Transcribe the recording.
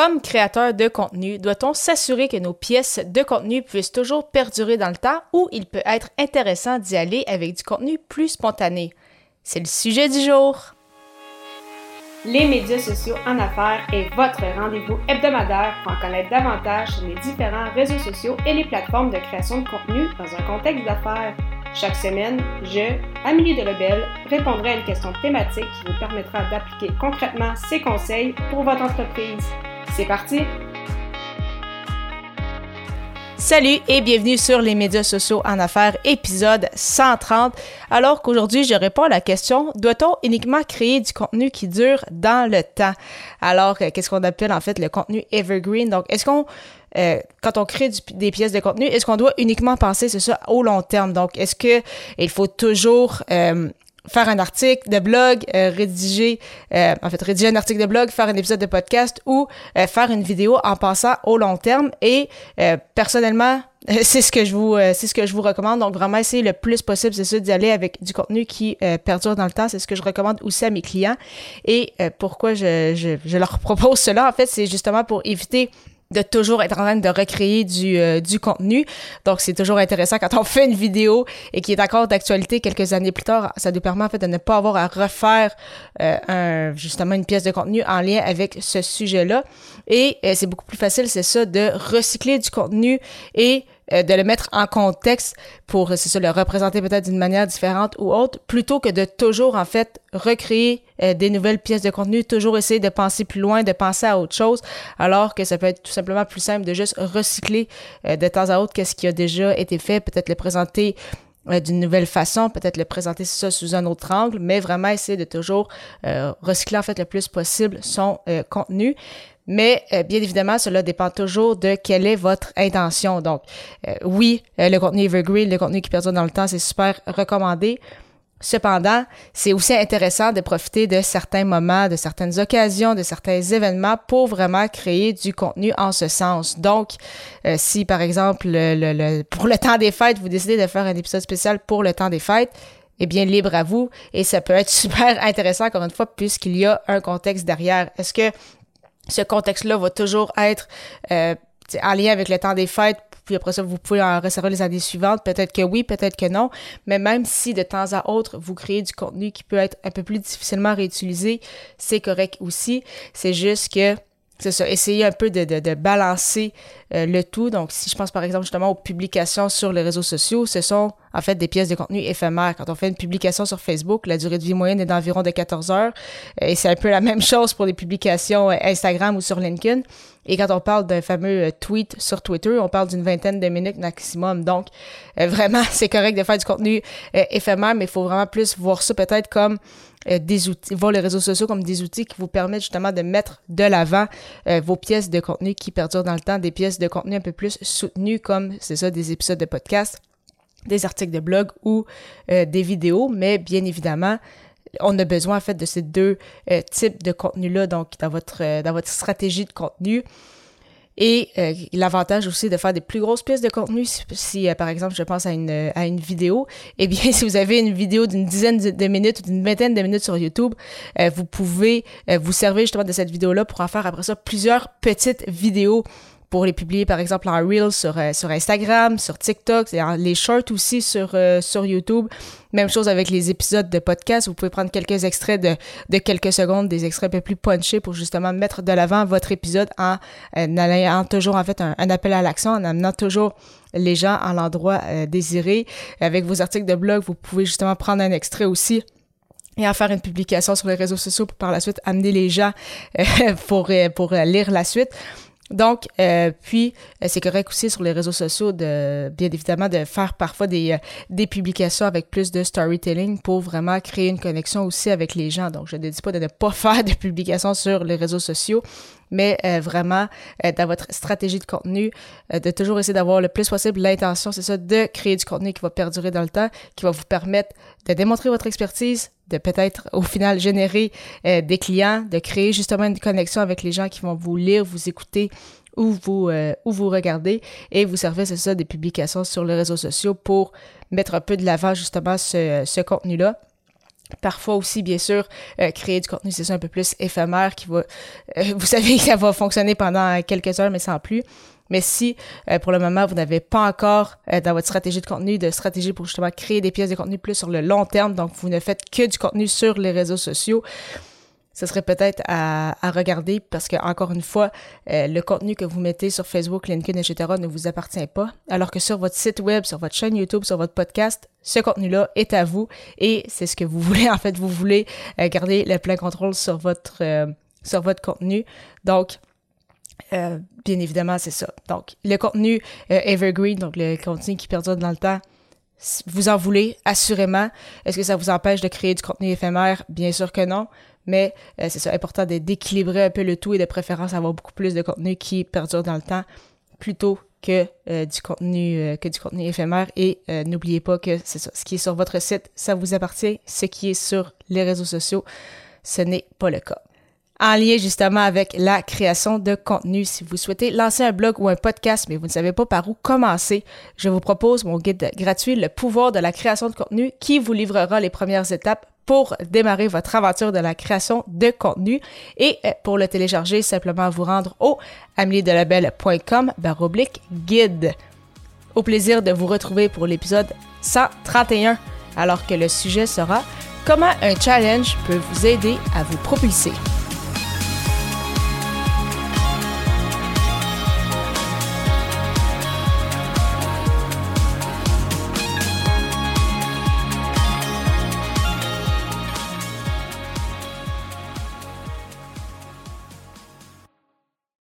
Comme créateur de contenu, doit-on s'assurer que nos pièces de contenu puissent toujours perdurer dans le temps ou il peut être intéressant d'y aller avec du contenu plus spontané? C'est le sujet du jour. Les médias sociaux en affaires est votre rendez-vous hebdomadaire pour en connaître davantage sur les différents réseaux sociaux et les plateformes de création de contenu dans un contexte d'affaires. Chaque semaine, je, Amélie Delebel, répondrai à une question thématique qui vous permettra d'appliquer concrètement ces conseils pour votre entreprise. C'est parti! Salut et bienvenue sur les médias sociaux en affaires, épisode 130. Alors qu'aujourd'hui, je réponds à la question, doit-on uniquement créer du contenu qui dure dans le temps? Alors, euh, qu'est-ce qu'on appelle en fait le contenu evergreen? Donc, est-ce qu'on, euh, quand on crée des pièces de contenu, est-ce qu'on doit uniquement penser, c'est ça, au long terme? Donc, est-ce que il faut toujours euh, faire un article de blog, euh, rédiger, euh, en fait, rédiger un article de blog, faire un épisode de podcast ou euh, faire une vidéo en passant au long terme. Et personnellement, c'est ce que je vous, c'est ce que je vous recommande. Donc vraiment, essayer le plus possible, c'est ça, d'y aller avec du contenu qui perdure dans le temps. C'est ce que je recommande aussi à mes clients. Et pourquoi je, je, je leur propose cela, en fait, c'est justement pour éviter de toujours être en train de recréer du, euh, du contenu. Donc, c'est toujours intéressant quand on fait une vidéo et qui est encore d'actualité quelques années plus tard. Ça nous permet en fait de ne pas avoir à refaire euh, un, justement une pièce de contenu en lien avec ce sujet-là. Et euh, c'est beaucoup plus facile, c'est ça, de recycler du contenu et euh, de le mettre en contexte pour, c'est ça, le représenter peut-être d'une manière différente ou autre, plutôt que de toujours, en fait, recréer euh, des nouvelles pièces de contenu, toujours essayer de penser plus loin, de penser à autre chose, alors que ça peut être tout simplement plus simple de juste recycler euh, de temps à autre qu'est-ce qui a déjà été fait, peut-être le présenter d'une nouvelle façon, peut-être le présenter ça sous un autre angle, mais vraiment essayer de toujours recycler en fait le plus possible son contenu. Mais euh, bien évidemment, cela dépend toujours de quelle est votre intention. Donc, euh, oui, euh, le contenu evergreen, le contenu qui perdure dans le temps, c'est super recommandé. Cependant, c'est aussi intéressant de profiter de certains moments, de certaines occasions, de certains événements pour vraiment créer du contenu en ce sens. Donc, si par exemple, le, pour le temps des fêtes, vous décidez de faire un épisode spécial pour le temps des fêtes, eh bien, libre à vous. Et ça peut être super intéressant, encore une fois, puisqu'il y a un contexte derrière. Est-ce que ce contexte-là va toujours être euh, en lien avec le temps des fêtes, puis après ça, vous pouvez en réserver les années suivantes. Peut-être que oui, peut-être que non. Mais même si de temps à autre, vous créez du contenu qui peut être un peu plus difficilement réutilisé, c'est correct aussi. C'est juste que c'est ça, essayer un peu de, de, de balancer euh, le tout. Donc, si je pense par exemple justement aux publications sur les réseaux sociaux, ce sont en fait des pièces de contenu éphémères. Quand on fait une publication sur Facebook, la durée de vie moyenne est d'environ de 14 heures. Euh, et c'est un peu la même chose pour les publications euh, Instagram ou sur LinkedIn. Et quand on parle d'un fameux tweet sur Twitter, on parle d'une vingtaine de minutes maximum. Donc, vraiment, c'est correct de faire du contenu éphémère, mais il faut vraiment plus voir ça peut-être comme euh, des outils, voir les réseaux sociaux comme des outils qui vous permettent justement de mettre de l'avant euh, vos pièces de contenu qui perdurent dans le temps, des pièces de contenu un peu plus soutenues comme c'est ça des épisodes de podcast, des articles de blog ou euh, des vidéos, mais bien évidemment, on a besoin en fait de ces deux types de contenu là donc dans votre dans votre stratégie de contenu. Et euh, l'avantage aussi de faire des plus grosses pièces de contenu, si, euh, par exemple je pense à une, à une vidéo, eh bien si vous avez une vidéo d'une dizaine de minutes ou d'une vingtaine de minutes sur YouTube, euh, vous pouvez vous servir justement de cette vidéo-là pour en faire après ça plusieurs petites vidéos pour les publier par exemple en Reels sur, euh, sur Instagram, sur TikTok, les shorts aussi sur, euh, sur YouTube. Même chose avec les épisodes de podcast. Vous pouvez prendre quelques extraits de, de quelques secondes, des extraits un peu plus punchés pour justement mettre de l'avant votre épisode en, en ayant toujours en fait un, appel à l'action, en amenant toujours les gens à l'endroit euh, désiré. Avec vos articles de blog, vous pouvez justement prendre un extrait aussi et en faire une publication sur les réseaux sociaux pour par la suite amener les gens pour, pour lire la suite. Donc, euh, puis, euh, c'est correct aussi sur les réseaux sociaux de, bien évidemment, de faire parfois des, euh, des publications avec plus de storytelling pour vraiment créer une connexion aussi avec les gens. Donc, je ne dis pas de ne pas faire de publications sur les réseaux sociaux, mais vraiment, dans votre stratégie de contenu, de toujours essayer d'avoir le plus possible l'intention, c'est ça, de créer du contenu qui va perdurer dans le temps, qui va vous permettre de démontrer votre expertise, de peut-être au final générer euh, des clients, de créer justement une connexion avec les gens qui vont vous lire, vous écouter ou vous, euh, ou vous regarder et vous servez, c'est ça, des publications sur les réseaux sociaux pour mettre un peu de l'avant justement ce, ce contenu-là. Parfois aussi, bien sûr, euh, créer du contenu, c'est ça un peu plus éphémère qui va, euh, vous savez que ça va fonctionner pendant quelques heures, mais sans plus. Mais si euh, pour le moment vous n'avez pas encore dans votre stratégie de contenu de stratégie pour justement créer des pièces de contenu plus sur le long terme, donc vous ne faites que du contenu sur les réseaux sociaux, ce serait peut-être à, regarder parce que, encore une fois, euh, le contenu que vous mettez sur Facebook, LinkedIn, etc. ne vous appartient pas. Alors que sur votre site web, sur votre chaîne YouTube, sur votre podcast, ce contenu-là est à vous et c'est ce que vous voulez. En fait, vous voulez euh, garder le plein contrôle sur votre, euh, sur votre contenu. Donc, bien évidemment, c'est ça. Donc, le contenu evergreen, donc le contenu qui perdure dans le temps, vous en voulez, assurément. Est-ce que ça vous empêche de créer du contenu éphémère? Bien sûr que non mais euh, c'est ça, important d'équilibrer un peu le tout et de préférence avoir beaucoup plus de contenu qui perdure dans le temps plutôt que euh, du contenu euh, que du contenu éphémère et n'oubliez pas que c'est ça ce qui est sur votre site ça vous appartient ce qui est sur les réseaux sociaux ce n'est pas le cas en lien justement avec la création de contenu. Si vous souhaitez lancer un blog ou un podcast, mais vous ne savez pas par où commencer, je vous propose mon guide gratuit, Le pouvoir de la création de contenu, qui vous livrera les premières étapes pour démarrer votre aventure de la création de contenu. Et euh, pour le télécharger, simplement vous rendre au ameliedelabel.com baroblique guide. Au plaisir de vous retrouver pour l'épisode 131, alors que le sujet sera comment un challenge peut vous aider à vous propulser.